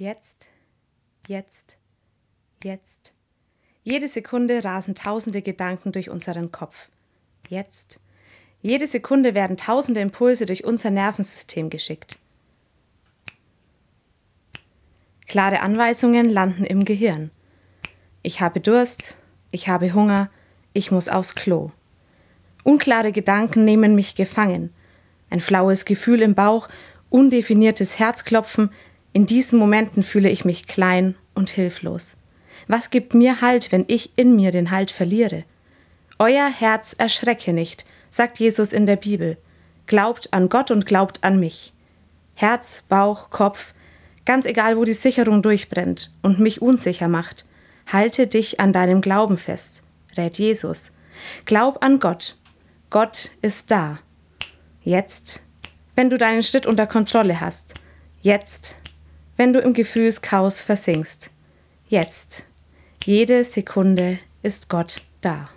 Jetzt, jetzt, jetzt. Jede Sekunde rasen tausende Gedanken durch unseren Kopf. Jetzt. Jede Sekunde werden tausende Impulse durch unser Nervensystem geschickt. Klare Anweisungen landen im Gehirn. Ich habe Durst, ich habe Hunger, ich muss aufs Klo. Unklare Gedanken nehmen mich gefangen. Ein flaues Gefühl im Bauch, undefiniertes Herzklopfen, in diesen Momenten fühle ich mich klein und hilflos. Was gibt mir Halt, wenn ich in mir den Halt verliere? Euer Herz erschrecke nicht, sagt Jesus in der Bibel. Glaubt an Gott und glaubt an mich. Herz, Bauch, Kopf, ganz egal, wo die Sicherung durchbrennt und mich unsicher macht, halte dich an deinem Glauben fest, rät Jesus. Glaub an Gott. Gott ist da. Jetzt, wenn du deinen Schritt unter Kontrolle hast. Jetzt, wenn du im Gefühlschaos versinkst. Jetzt, jede Sekunde ist Gott da.